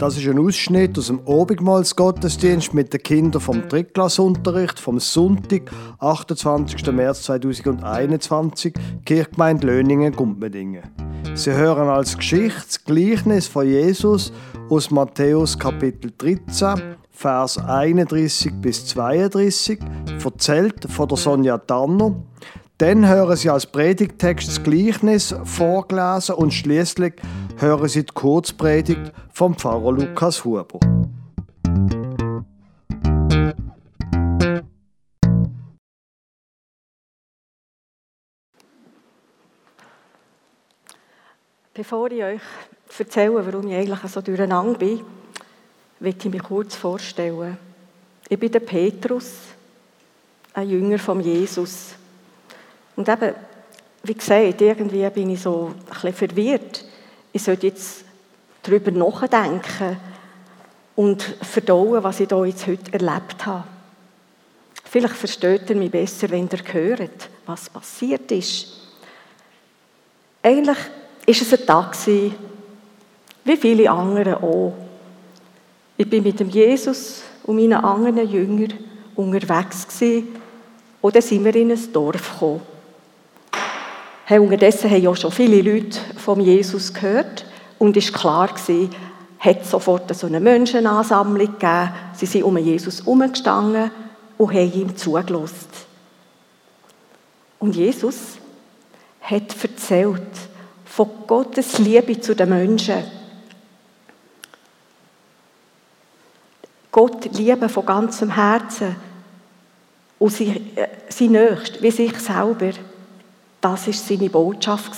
Das ist ein Ausschnitt aus dem Obigmalsgottesdienst mit den Kindern vom Drittklassunterricht vom Sonntag, 28. März 2021, Kirchgemeinde Löningen, Gumpmedingen. Sie hören als Geschichtsgleichnis von Jesus aus Matthäus Kapitel 13, Vers 31 bis 32, erzählt von der Sonja Tanner. Dann hören Sie als Predigtext das Gleichnis vorgelesen und schließlich hören Sie die Kurzpredigt vom Pfarrer Lukas Huber. Bevor ich euch erzähle, warum ich eigentlich so durcheinander bin, möchte ich mich kurz vorstellen. Ich bin der Petrus, ein Jünger von Jesus. Und eben, wie gesagt, irgendwie bin ich so ein bisschen verwirrt. Ich sollte jetzt darüber nachdenken und verdauen, was ich da jetzt heute erlebt habe. Vielleicht versteht ihr mich besser, wenn ihr hört, was passiert ist. Eigentlich ist es ein Tag wie viele andere auch. Ich bin mit dem Jesus und meinen anderen Jüngern unterwegs gewesen, und dann sind wir in ein Dorf gekommen. Hey, unterdessen haben ja schon viele Leute von Jesus gehört und es war klar gewesen, hat sofort so eine Menschenansammlung gegeben. Sie sind um Jesus herumgestanden und haben ihm zugelassen. Und Jesus hat erzählt von Gottes Liebe zu den Menschen. Gott lieben von ganzem Herzen und sein äh, Nächsten wie sich selber. Das war seine Botschaft.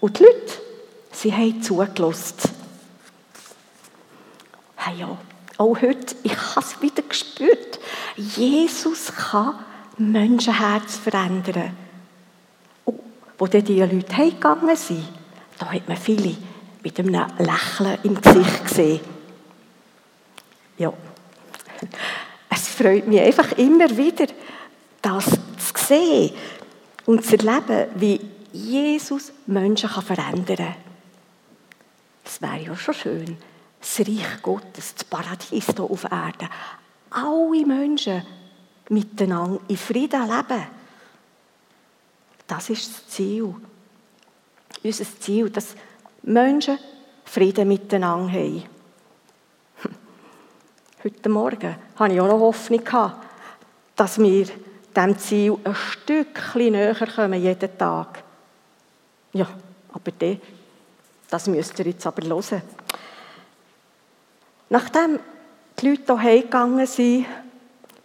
Und die Leute, sie haben zugelassen. Hey ja, auch heute, ich habe es wieder gespürt. Jesus kann Menschenherz verändern. Und wo dann diese Leute heimgegangen sind, da hat man viele mit einem Lächeln im Gesicht gesehen. Ja, es freut mich einfach immer wieder, das zu sehen und zu erleben, wie Jesus Menschen verändern kann. Das wäre ja schon schön. Das Reich Gottes, das Paradies hier auf Erden. Alle Menschen miteinander in Frieden leben. Das ist das Ziel. Unser Ziel, dass Menschen Frieden miteinander haben. Heute Morgen hatte ich auch noch Hoffnung, dass wir diesem Ziel ein Stückchen näher kommen, jeden Tag. Ja, aber das, das müsst ihr jetzt aber hören. Nachdem die Leute hier heimgegangen sind,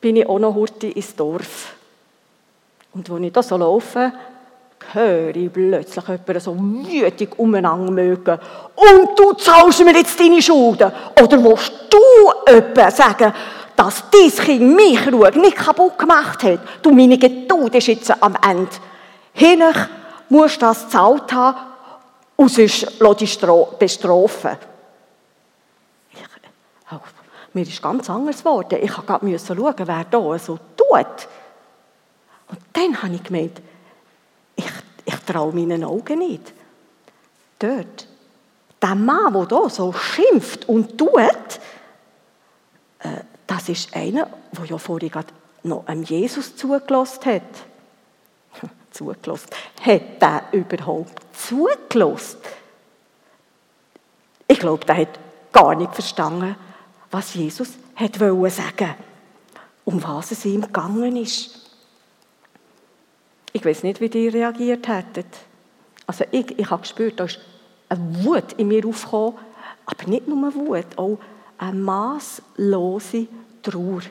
bin ich auch noch heute ins Dorf. Und als ich da so laufe, höre ich plötzlich jemanden so wütig umeinander mögen. Und du zahlst mir jetzt deine Schulden. Oder willst du jemanden sagen, dass dein Kind mich Ruhe nicht kaputt gemacht hat? Du, meine Geduld ist jetzt am Ende. Hinech musst du das gezahlt haben sonst lass dich bestrafen. Ich, oh, mir ist ganz anders geworden. Ich musste gerade schauen, wer da so tut. Und dann habe ich gemeint, ich, ich traue meinen Augen nicht. Dort, der Mann, der hier so schimpft und tut, das ist einer, der ja vorhin gerade noch einem Jesus zugelassen hat. zugelassen. Hat der überhaupt zugelassen? Ich glaube, der hat gar nicht verstanden, was Jesus hat sagen um was es ihm gegangen ist. Ich weiß nicht, wie die reagiert hätten. Also ich, ich habe gespürt, da ist eine Wut in mir aufgekommen, aber nicht nur Wut, auch eine maßlose Trauer.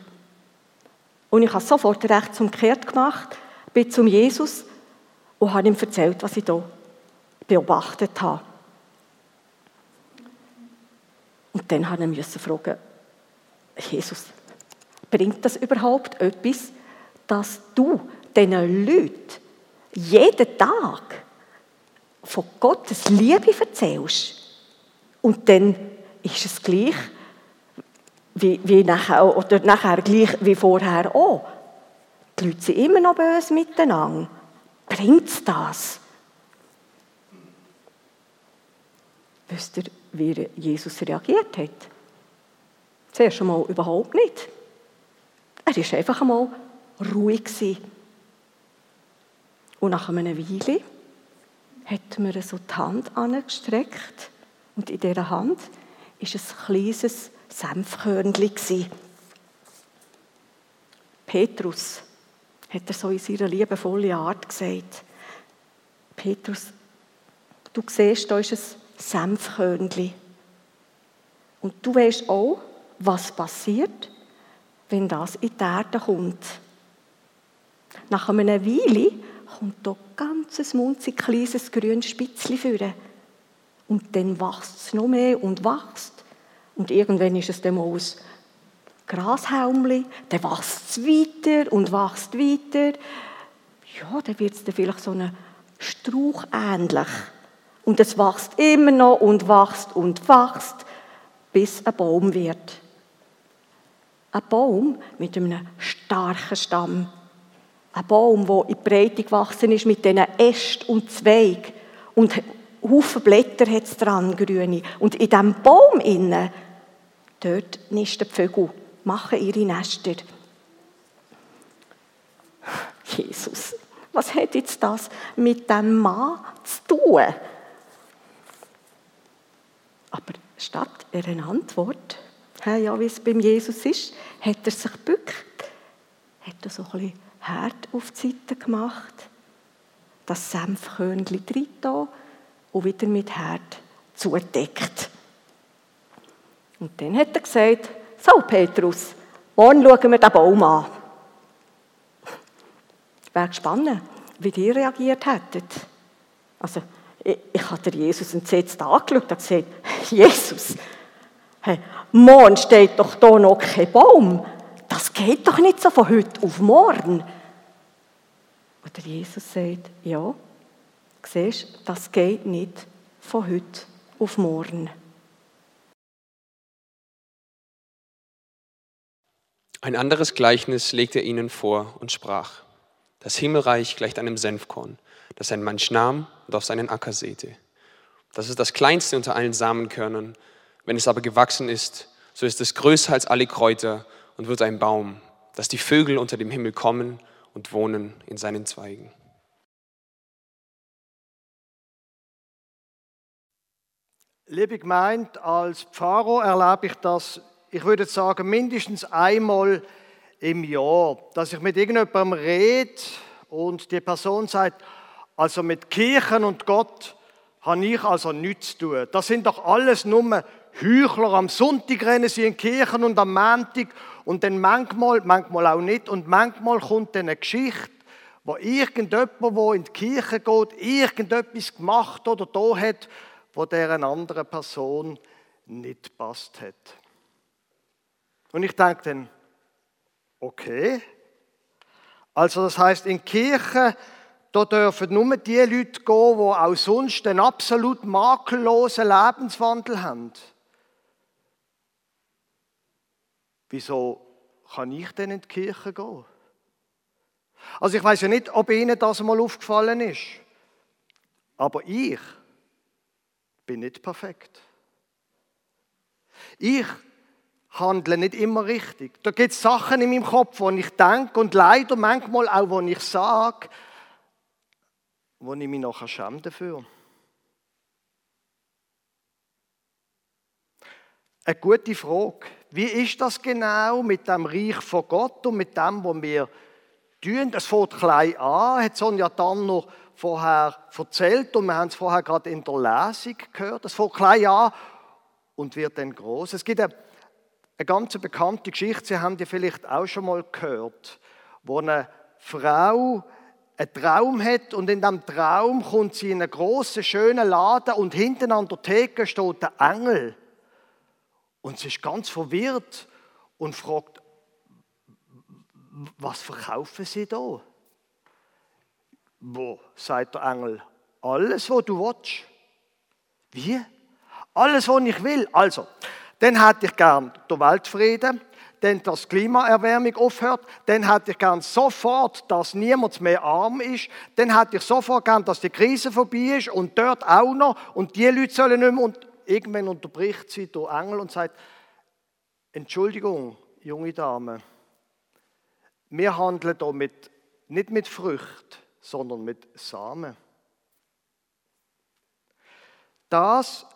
Und ich habe sofort recht umgekehrt gemacht, bin zum Jesus und habe ihm erzählt, was ich hier beobachtet habe. Und dann habe ich fragen, Jesus, bringt das überhaupt etwas, dass du diesen Leuten jeden Tag von Gottes Liebe erzählst. Und dann ist es gleich wie, wie nachher, oder nachher gleich wie vorher auch. Die Leute sind immer noch böse miteinander. Bringt es das? Wisst ihr, wie Jesus reagiert hat. Zuerst einmal überhaupt nicht. Er war einfach einmal ruhig. Und nach einer Weile hat mir so die Hand angestreckt und in dieser Hand war ein kleines Senfkörnchen. Petrus, hat er so in seiner liebevollen Art gesagt. Petrus, du siehst, da ist ein Senfkörnchen. Und du weißt auch, was passiert, wenn das in die Erde kommt. Nach einer Weile kommt da ganz ein munzig kleines grünes Spitzchen führen. Und dann wächst es noch mehr und wächst. Und irgendwann ist es dann mal aus Grashalmli, dann wächst es weiter und wächst weiter. Ja, dann wird es dann vielleicht so ein Strauch ähnlich. Und es wächst immer noch und wächst und wächst, bis ein Baum wird. Ein Baum mit einem starken Stamm. Ein Baum, der in die Breite gewachsen ist mit diesen Ästen und Zweigen. Und Haufen Blätter hat es dran, grüne. Und in diesem Baum innen, dort nisten die Vögel machen ihre Nester. Jesus, was hat jetzt das mit dem Mann zu tun? Aber statt einer Antwort, ja, wie es beim Jesus ist, hat er sich gebückt, hat er so ein bisschen Herd auf die Seite gemacht, das Senfkörnchen drin und wieder mit Herd zudeckt. Und dann hat er gesagt, so, Petrus, morgen schauen wir den Baum an. Wäre gespannt, wie ihr reagiert hättet. Also, ich, ich habe Jesus entsetzt angeschaut und gesagt, Jesus, hey, morgen steht doch da noch kein Baum. Das geht doch nicht so von heute auf morgen. Und Jesus sagt, ja, siehst, das geht nicht von heute auf morgen. Ein anderes Gleichnis legte er ihnen vor und sprach, das Himmelreich gleicht einem Senfkorn, das ein Mensch nahm und auf seinen Acker säte. Das ist das kleinste unter allen Samenkörnern. Wenn es aber gewachsen ist, so ist es größer als alle Kräuter und wird ein Baum, dass die Vögel unter dem Himmel kommen und wohnen in seinen Zweigen. Liebe Gemeinde, als Pfarrer erlebe ich das ich würde sagen, mindestens einmal im Jahr, dass ich mit irgendjemandem rede und die Person sagt, also mit Kirchen und Gott habe ich also nichts zu tun. Das sind doch alles nur Heuchler. Am Sonntag rennen sie in Kirchen und am Montag und dann manchmal, manchmal auch nicht und manchmal kommt dann eine Geschichte, wo irgendjemand, der in die Kirche geht, irgendetwas gemacht oder da hat, wo der anderen Person nicht passt hat. Und ich denke dann, okay. Also das heißt, in Kirchen, da dürfen nur die Leute gehen, die auch sonst einen absolut makellosen Lebenswandel haben. Wieso kann ich denn in die Kirche gehen? Also ich weiß ja nicht, ob Ihnen das mal aufgefallen ist. Aber ich bin nicht perfekt. Ich handle nicht immer richtig. Da gibt es Sachen in meinem Kopf, wo ich denke und leider manchmal auch, wo ich sage, wo ich mich nachher schäme dafür. Eine gute Frage. Wie ist das genau mit dem Reich von Gott und mit dem, was wir tun? Es fängt klein an, hat Sonja dann noch vorher erzählt und wir haben es vorher gerade in der Lesung gehört. Es fängt klein an und wird dann groß. Es gibt eine eine ganz bekannte Geschichte, Sie haben die vielleicht auch schon mal gehört, wo eine Frau einen Traum hat und in diesem Traum kommt sie in einen großen, schönen Laden und hinten an der Theke steht der Engel. Und sie ist ganz verwirrt und fragt, was verkaufen Sie da? Wo, sagt der Engel, alles, was du willst. Wie? Alles, was ich will. Also, dann hätte ich gern den Weltfrieden, dann, die Klimaerwärmung aufhört, dann hätte ich gern sofort, dass niemand mehr arm ist, dann hätte ich sofort gern, dass die Krise vorbei ist und dort auch noch und die Leute sollen nicht mehr und irgendwann unterbricht sie durch Engel und sagt, Entschuldigung, junge Dame, wir handeln hier mit, nicht mit Früchten, sondern mit Samen. Das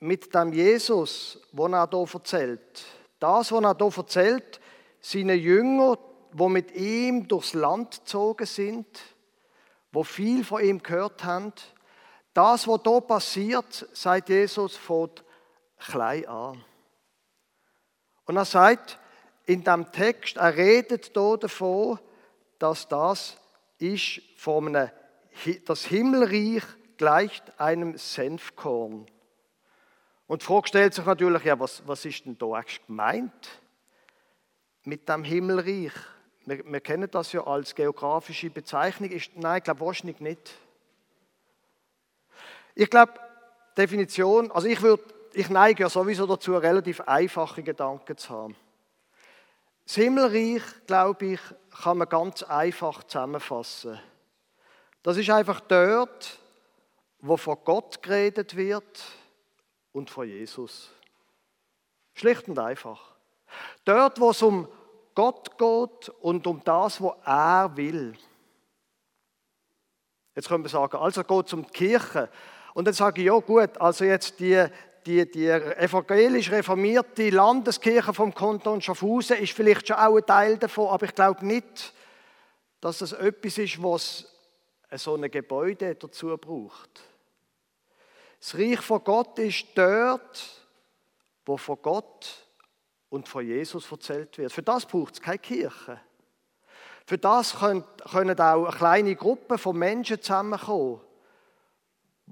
mit dem Jesus, was er hier erzählt, das, was er hier erzählt, seine Jünger, wo mit ihm durchs Land gezogen sind, wo viel von ihm gehört haben, das, was hier passiert, sagt Jesus, fängt klein an. Und er sagt in dem Text, er redet hier davon, dass das ist von einem, das Himmelreich gleicht einem Senfkorn. Und die Frage stellt sich natürlich, ja, was, was ist denn da eigentlich gemeint mit dem Himmelreich? Wir, wir kennen das ja als geografische Bezeichnung. Ist, nein, ich glaube wahrscheinlich nicht. Ich glaube, Definition, also ich, würde, ich neige ja sowieso dazu, relativ einfache Gedanken zu haben. Das Himmelreich, glaube ich, kann man ganz einfach zusammenfassen. Das ist einfach dort, wo von Gott geredet wird und von Jesus. Schlicht und einfach. Dort, wo es um Gott geht und um das, was er will. Jetzt können wir sagen, also geht es um die Kirche. Und dann sage ich, ja gut, also jetzt die, die, die evangelisch reformierte Landeskirche vom Kanton Schaffhausen ist vielleicht schon auch ein Teil davon, aber ich glaube nicht, dass das etwas ist, was so ein Gebäude dazu braucht. Das Reich von Gott ist dort, wo von Gott und von Jesus erzählt wird. Für das braucht es keine Kirche. Für das können, auch eine kleine Gruppe von Menschen zusammenkommen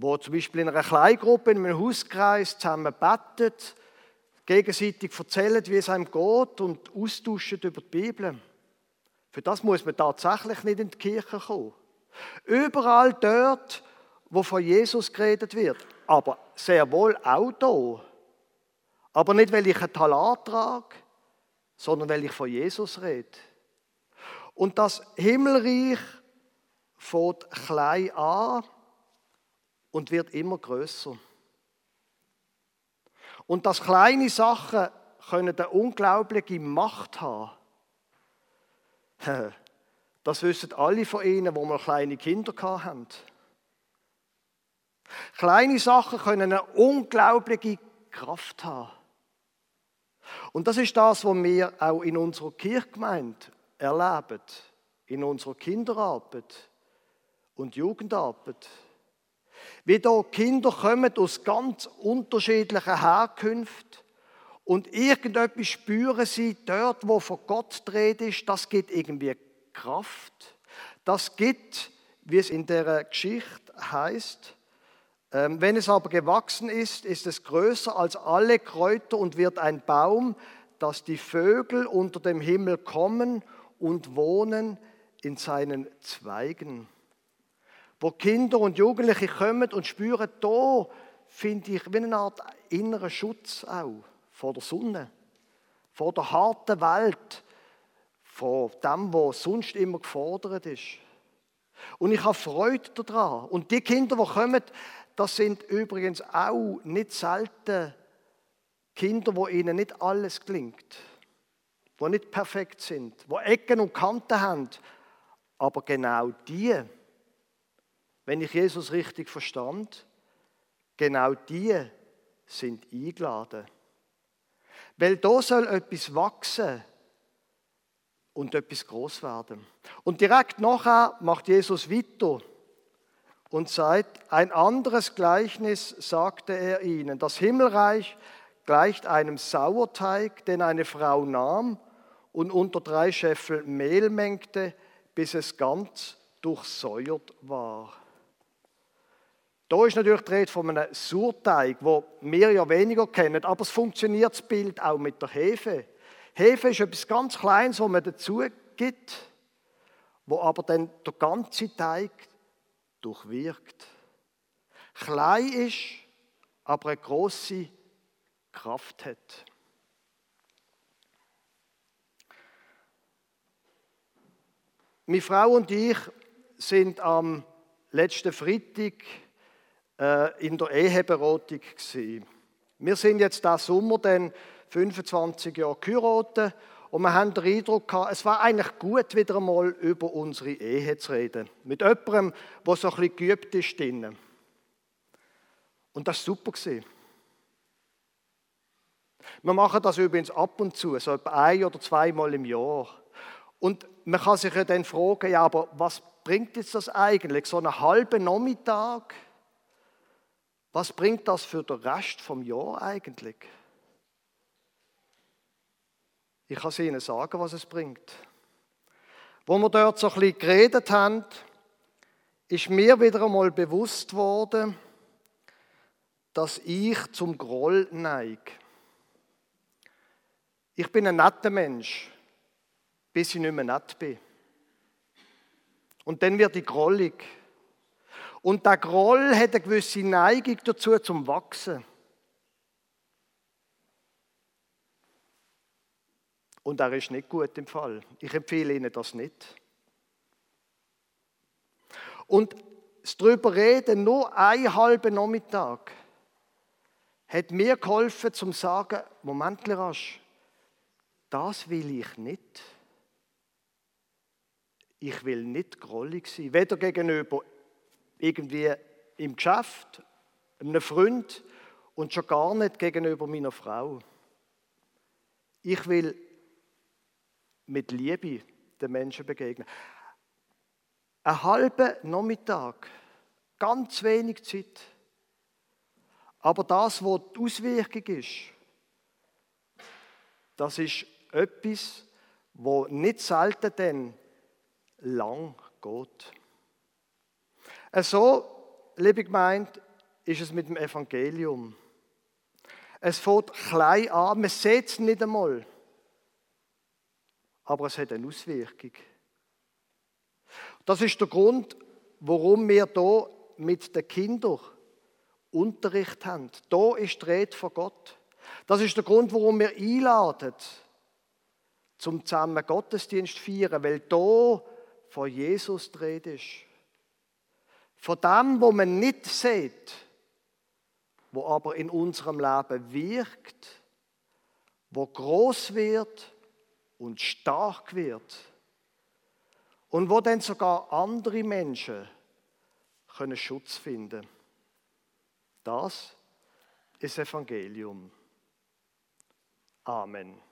wo zum Beispiel in einer Kleingruppe, in einem Hauskreis zusammen bettet, gegenseitig erzählen, wie es einem geht und austauschen über die Bibel. Für das muss man tatsächlich nicht in die Kirche kommen. Überall dort, wo von Jesus geredet wird, aber sehr wohl auch da. Aber nicht, weil ich ein Talat trage, sondern weil ich von Jesus rede. Und das Himmelreich fängt klein an und wird immer größer. Und dass kleine Sachen können eine unglaubliche Macht haben. Das wissen alle von Ihnen, wo mal kleine Kinder haben. Kleine Sachen können eine unglaubliche Kraft haben. Und das ist das, was wir auch in unserer Kirchgemeinde erleben, in unserer Kinderarbeit und Jugendarbeit. Wie da Kinder kommen aus ganz unterschiedlichen Herkünften und irgendetwas spüren sie dort, wo von Gott dreht ist, das gibt irgendwie Kraft. Das gibt, wie es in der Geschichte heißt, wenn es aber gewachsen ist, ist es größer als alle Kräuter und wird ein Baum, dass die Vögel unter dem Himmel kommen und wohnen in seinen Zweigen wo Kinder und Jugendliche kommen und spüren, da finde ich wie eine Art inneren Schutz auch vor der Sonne, vor der harten Welt, vor dem, was sonst immer gefordert ist. Und ich habe Freude daran. Und die Kinder, die kommen, das sind übrigens auch nicht selten Kinder, wo ihnen nicht alles gelingt, wo nicht perfekt sind, wo Ecken und Kanten haben. Aber genau die wenn ich Jesus richtig verstand, genau die sind eingeladen. Weil da soll etwas wachsen und etwas groß werden. Und direkt nachher macht Jesus weiter und sagt, ein anderes Gleichnis sagte er ihnen. Das Himmelreich gleicht einem Sauerteig, den eine Frau nahm und unter drei Scheffel Mehl mengte, bis es ganz durchsäuert war. Da ist natürlich die Rede von einem Surteig, wo wir ja weniger kennen, aber es funktioniert das Bild auch mit der Hefe. Hefe ist etwas ganz Kleines, was man dazu gibt, wo aber dann der ganze Teig durchwirkt. Klein ist, aber eine große Kraft hat. Meine Frau und ich sind am letzten Freitag äh, in der Eheberatung. Wir sind jetzt diesen Sommer dann 25 Jahre geheiratet und wir haben den Eindruck gehabt, es war eigentlich gut, wieder einmal über unsere Ehe zu reden. Mit jemandem, der so ein bisschen geübt ist drinnen. Und das war super. Wir machen das übrigens ab und zu, so etwa ein oder zweimal im Jahr. Und man kann sich ja dann fragen, ja, aber was bringt jetzt das eigentlich? So einen halben Nachmittag? Was bringt das für den Rest vom Jahr eigentlich? Ich kann Ihnen sagen, was es bringt. Wo wir dort so ein bisschen geredet haben, ist mir wieder einmal bewusst worden, dass ich zum Groll neige. Ich bin ein netter Mensch, bis ich nicht mehr nett bin. Und dann wird ich grollig. Und der Groll hat eine gewisse Neigung dazu zum Wachsen. Und er ist nicht gut im Fall. Ich empfehle Ihnen das nicht. Und darüber reden, nur einen halben Nachmittag, hat mir geholfen, zum zu sagen, Moment, rasch, das will ich nicht. Ich will nicht grollig sein, weder gegenüber irgendwie im Geschäft, einem Freund und schon gar nicht gegenüber meiner Frau. Ich will mit Liebe den Menschen begegnen. Ein halber Nachmittag, ganz wenig Zeit. Aber das, was die Auswirkung ist, das ist etwas, wo nicht selten dann lang geht. So, liebe Gemeinde, ist es mit dem Evangelium. Es fängt klein an, man sieht es nicht einmal. Aber es hat eine Auswirkung. Das ist der Grund, warum wir hier mit den Kindern Unterricht haben. Da ist die Rede von Gott. Das ist der Grund, warum wir einladen, zum zusammen Gottesdienst zu feiern, weil da von Jesus die Rede ist. Von dem, wo man nicht sieht, wo aber in unserem Leben wirkt, wo groß wird und stark wird und wo dann sogar andere Menschen können Schutz finden. Das ist Evangelium. Amen.